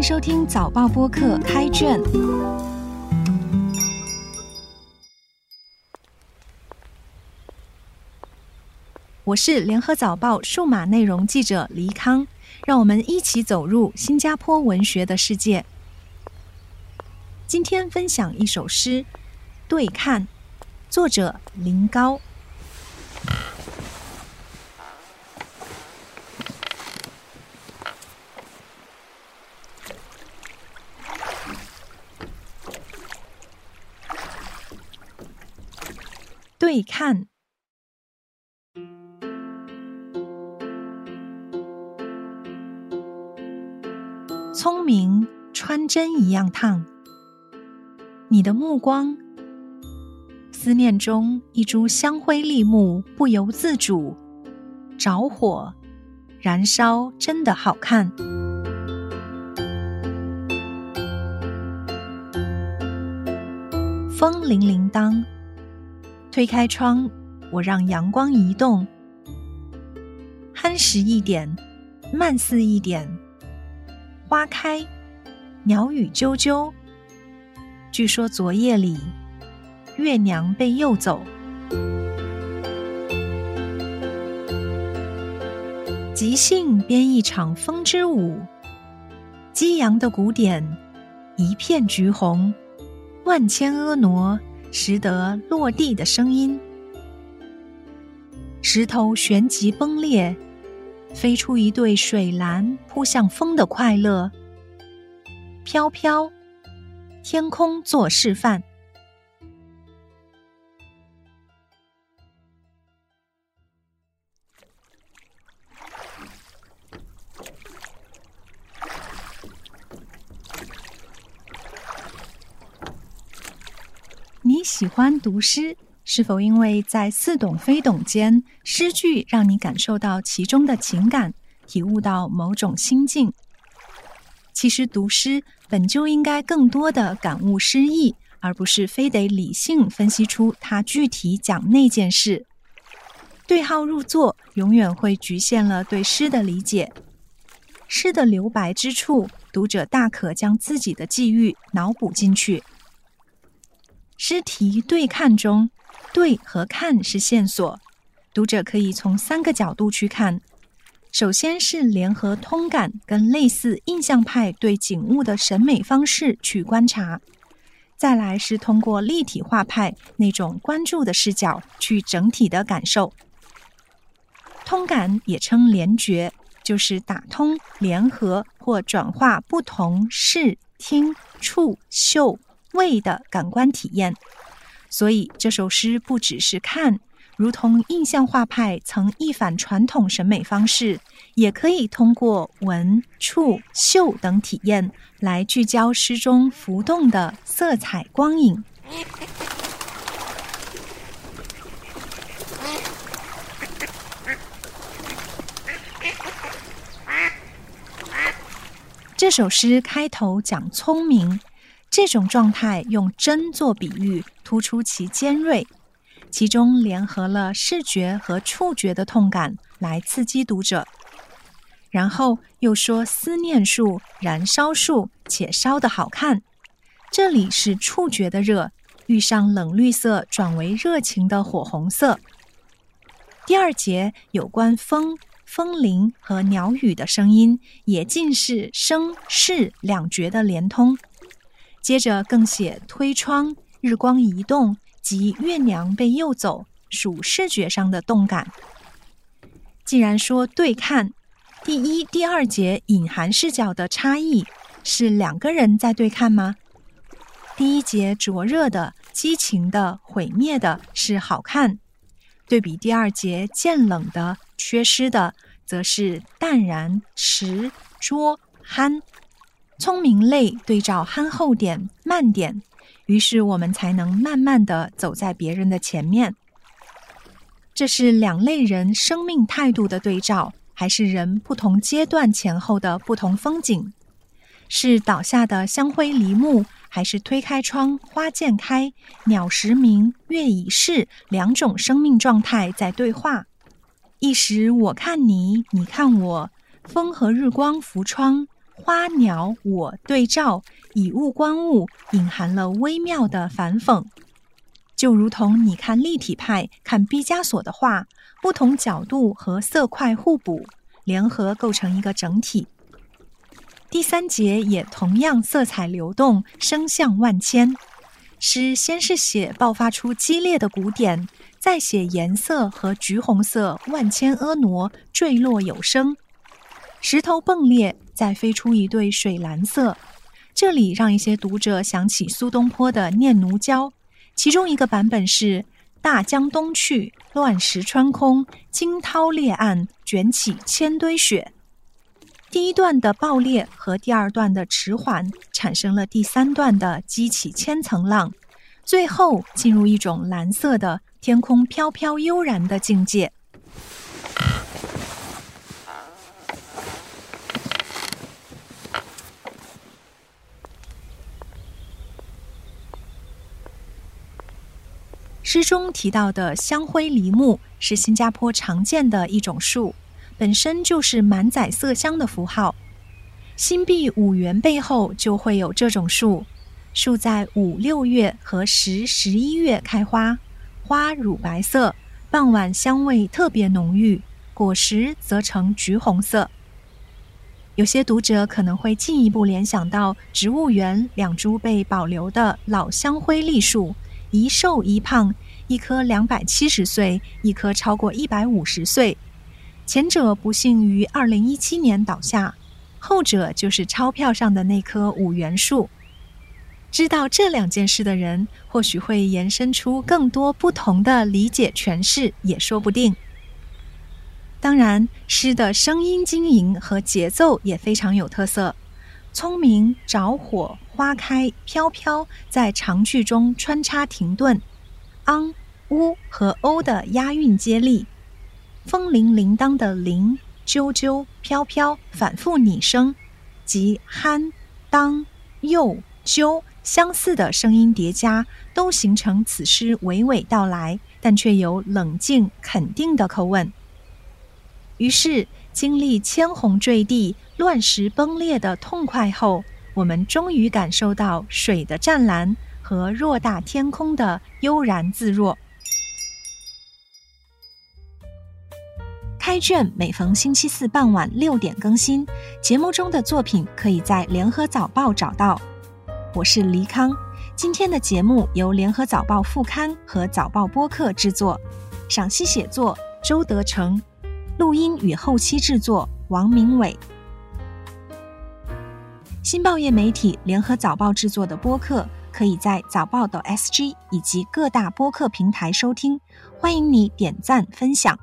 迎收听早报播客开卷。我是联合早报数码内容记者黎康，让我们一起走入新加坡文学的世界。今天分享一首诗《对看》，作者林高。对看，聪明穿针一样烫。你的目光，思念中一株香灰立木不由自主着火，燃烧，真的好看。风铃铃铛。推开窗，我让阳光移动，憨实一点，慢似一点。花开，鸟语啾啾。据说昨夜里，月娘被诱走。即兴编一场风之舞，激扬的鼓点，一片橘红，万千婀娜。拾得落地的声音，石头旋即崩裂，飞出一对水蓝扑向风的快乐。飘飘，天空做示范。你喜欢读诗，是否因为在似懂非懂间，诗句让你感受到其中的情感，体悟到某种心境？其实读诗本就应该更多的感悟诗意，而不是非得理性分析出它具体讲那件事。对号入座，永远会局限了对诗的理解。诗的留白之处，读者大可将自己的际遇脑补进去。诗题对看中，对和看是线索，读者可以从三个角度去看。首先是联合通感跟类似印象派对景物的审美方式去观察，再来是通过立体画派那种关注的视角去整体的感受。通感也称联觉，就是打通、联合或转化不同视、听、触、嗅。味的感官体验，所以这首诗不只是看，如同印象画派曾一反传统审美方式，也可以通过闻、触、嗅等体验来聚焦诗中浮动的色彩光影。这首诗开头讲聪明。这种状态用针做比喻，突出其尖锐，其中联合了视觉和触觉的痛感来刺激读者。然后又说思念树、燃烧树，且烧得好看。这里是触觉的热，遇上冷绿色转为热情的火红色。第二节有关风、风铃和鸟语的声音，也尽是声视两绝的连通。接着更写推窗、日光移动及月娘被诱走，属视觉上的动感。既然说对看，第一、第二节隐含视角的差异是两个人在对看吗？第一节灼热的、激情的、毁灭的，是好看；对比第二节渐冷的、缺失的，则是淡然、迟、拙、憨。聪明类对照憨厚点、慢点，于是我们才能慢慢的走在别人的前面。这是两类人生命态度的对照，还是人不同阶段前后的不同风景？是倒下的香灰梨木，还是推开窗花渐开、鸟时鸣、月已逝两种生命状态在对话？一时我看你，你看我，风和日光拂窗。花鸟我对照，以物观物，隐含了微妙的反讽。就如同你看立体派、看毕加索的画，不同角度和色块互补，联合构成一个整体。第三节也同样色彩流动，声相万千。诗先是写爆发出激烈的鼓点，再写颜色和橘红色万千婀娜坠落有声，石头迸裂，再飞出一对水蓝色。这里让一些读者想起苏东坡的《念奴娇》，其中一个版本是“大江东去，乱石穿空，惊涛裂岸，卷起千堆雪”。第一段的爆裂和第二段的迟缓，产生了第三段的激起千层浪，最后进入一种蓝色的天空飘飘悠然的境界。诗中提到的香灰梨木是新加坡常见的一种树。本身就是满载色香的符号，新币五元背后就会有这种树，树在五六月和十十一月开花，花乳白色，傍晚香味特别浓郁，果实则呈橘红色。有些读者可能会进一步联想到植物园两株被保留的老香灰栗树，一瘦一胖，一棵两百七十岁，一棵超过一百五十岁。前者不幸于二零一七年倒下，后者就是钞票上的那棵五元树。知道这两件事的人，或许会延伸出更多不同的理解诠释，也说不定。当然，诗的声音经营和节奏也非常有特色。聪明、着火、花开、飘飘，在长句中穿插停顿，ang、u 和 o 的押韵接力。风铃铃铛的铃，啾啾飘飘，反复拟声，及酣当又啾相似的声音叠加，都形成此诗娓娓道来，但却有冷静肯定的口吻。于是，经历千红坠地、乱石崩裂的痛快后，我们终于感受到水的湛蓝和偌大天空的悠然自若。开卷每逢星期四傍晚六点更新，节目中的作品可以在联合早报找到。我是黎康，今天的节目由联合早报副刊和早报播客制作，赏析写作周德成，录音与后期制作王明伟。新报业媒体联合早报制作的播客，可以在早报的 SG 以及各大播客平台收听，欢迎你点赞分享。